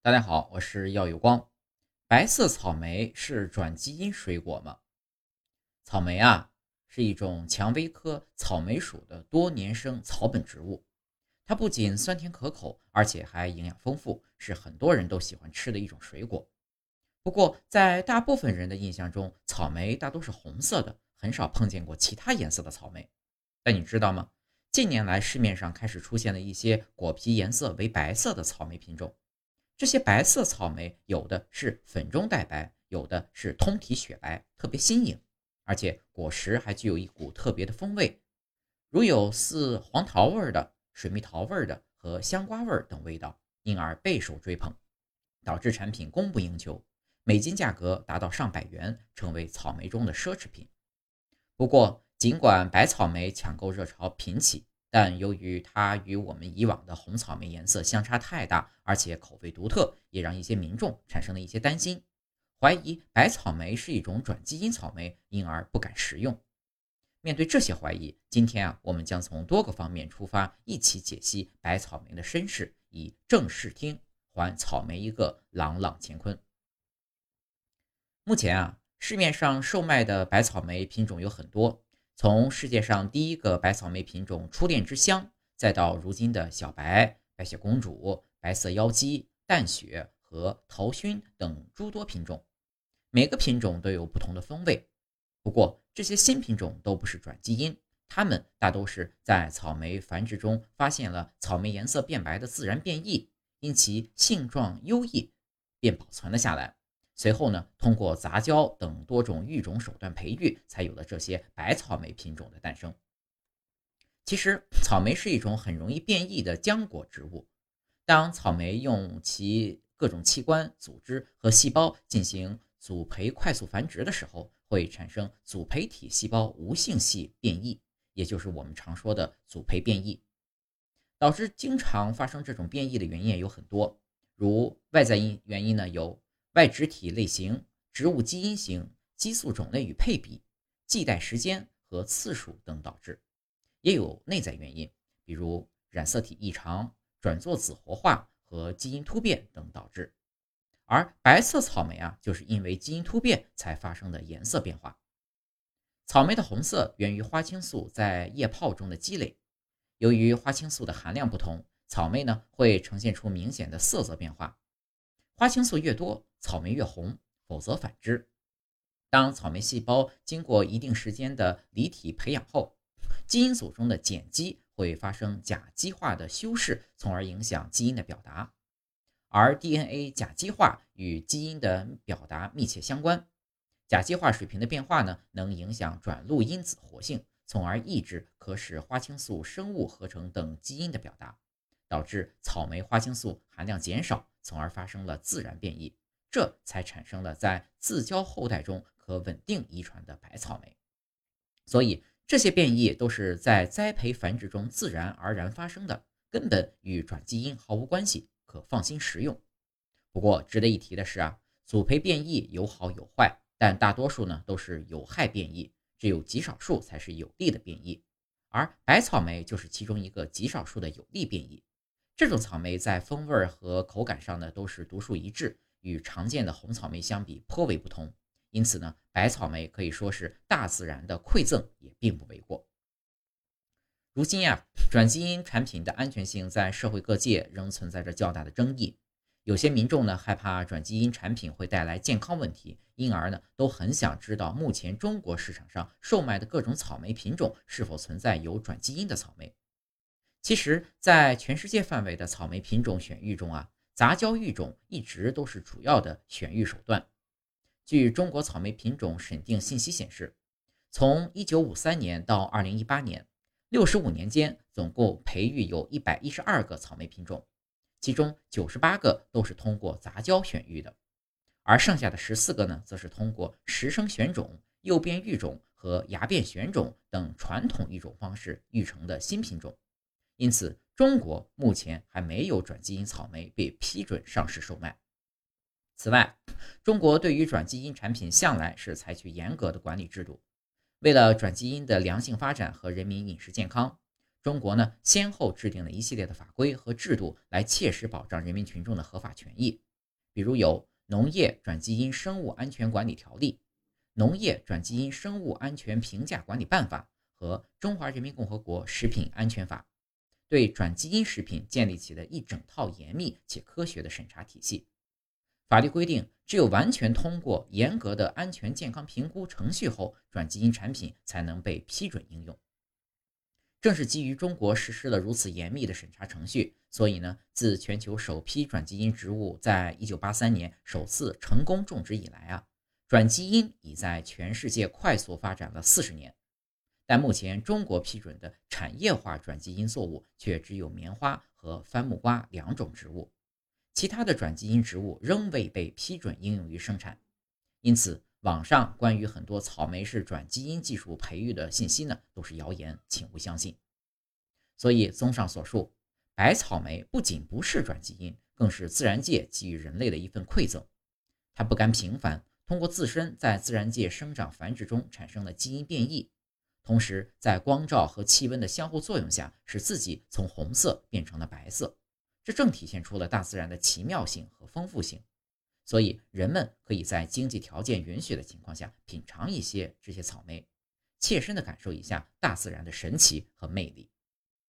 大家好，我是耀有光。白色草莓是转基因水果吗？草莓啊，是一种蔷薇科草莓属的多年生草本植物。它不仅酸甜可口，而且还营养丰富，是很多人都喜欢吃的一种水果。不过，在大部分人的印象中，草莓大都是红色的，很少碰见过其他颜色的草莓。但你知道吗？近年来市面上开始出现了一些果皮颜色为白色的草莓品种。这些白色草莓有的是粉中带白，有的是通体雪白，特别新颖，而且果实还具有一股特别的风味，如有似黄桃味的、水蜜桃味的和香瓜味等味道，因而备受追捧，导致产品供不应求，每斤价格达到上百元，成为草莓中的奢侈品。不过，尽管白草莓抢购热潮频起。但由于它与我们以往的红草莓颜色相差太大，而且口味独特，也让一些民众产生了一些担心，怀疑白草莓是一种转基因草莓，因而不敢食用。面对这些怀疑，今天啊，我们将从多个方面出发，一起解析白草莓的身世，以正视听，还草莓一个朗朗乾坤。目前啊，市面上售卖的白草莓品种有很多。从世界上第一个白草莓品种“初恋之香”，再到如今的小白、白雪公主、白色妖姬、淡雪和桃熏等诸多品种，每个品种都有不同的风味。不过，这些新品种都不是转基因，它们大都是在草莓繁殖中发现了草莓颜色变白的自然变异，因其性状优异，便保存了下来。随后呢，通过杂交等多种育种手段培育，才有了这些白草莓品种的诞生。其实，草莓是一种很容易变异的浆果植物。当草莓用其各种器官、组织和细胞进行组培快速繁殖的时候，会产生组培体细胞无性系变异，也就是我们常说的组培变异。导致经常发生这种变异的原因有很多，如外在因原因呢有。外植体类型、植物基因型、激素种类与配比、系带时间和次数等导致，也有内在原因，比如染色体异常、转作子活化和基因突变等导致。而白色草莓啊，就是因为基因突变才发生的颜色变化。草莓的红色源于花青素在液泡中的积累，由于花青素的含量不同，草莓呢会呈现出明显的色泽变化。花青素越多，草莓越红，否则反之。当草莓细胞经过一定时间的离体培养后，基因组中的碱基会发生甲基化的修饰，从而影响基因的表达。而 DNA 甲基化与基因的表达密切相关，甲基化水平的变化呢，能影响转录因子活性，从而抑制可使花青素生物合成等基因的表达，导致草莓花青素含量减少。从而发生了自然变异，这才产生了在自交后代中可稳定遗传的白草莓。所以这些变异都是在栽培繁殖中自然而然发生的，根本与转基因毫无关系，可放心食用。不过值得一提的是啊，组培变异有好有坏，但大多数呢都是有害变异，只有极少数才是有利的变异，而白草莓就是其中一个极少数的有利变异。这种草莓在风味和口感上呢都是独树一帜，与常见的红草莓相比颇为不同。因此呢，白草莓可以说是大自然的馈赠，也并不为过。如今呀，转基因产品的安全性在社会各界仍存在着较大的争议。有些民众呢害怕转基因产品会带来健康问题，因而呢都很想知道目前中国市场上售卖的各种草莓品种是否存在有转基因的草莓。其实，在全世界范围的草莓品种选育中啊，杂交育种一直都是主要的选育手段。据中国草莓品种审定信息显示，从1953年到2018年，65年间总共培育有一百一十二个草莓品种，其中九十八个都是通过杂交选育的，而剩下的十四个呢，则是通过实生选种、诱变育种和芽变选种等传统育种方式育成的新品种。因此，中国目前还没有转基因草莓被批准上市售卖。此外，中国对于转基因产品向来是采取严格的管理制度。为了转基因的良性发展和人民饮食健康，中国呢先后制定了一系列的法规和制度，来切实保障人民群众的合法权益。比如有《农业转基因生物安全管理条例》《农业转基因生物安全评价管理办法》和《中华人民共和国食品安全法》，对转基因食品建立起了一整套严密且科学的审查体系。法律规定，只有完全通过严格的安全健康评估程序后，转基因产品才能被批准应用。正是基于中国实施了如此严密的审查程序，所以呢，自全球首批转基因植物在一九八三年首次成功种植以来啊，转基因已在全世界快速发展了四十年。但目前中国批准的产业化转基因作物却只有棉花和番木瓜两种植物，其他的转基因植物仍未被批准应用于生产，因此。网上关于很多草莓是转基因技术培育的信息呢，都是谣言，请勿相信。所以，综上所述，白草莓不仅不是转基因，更是自然界给予人类的一份馈赠。它不甘平凡，通过自身在自然界生长繁殖中产生的基因变异，同时在光照和气温的相互作用下，使自己从红色变成了白色。这正体现出了大自然的奇妙性和丰富性。所以，人们可以在经济条件允许的情况下品尝一些这些草莓，切身的感受一下大自然的神奇和魅力。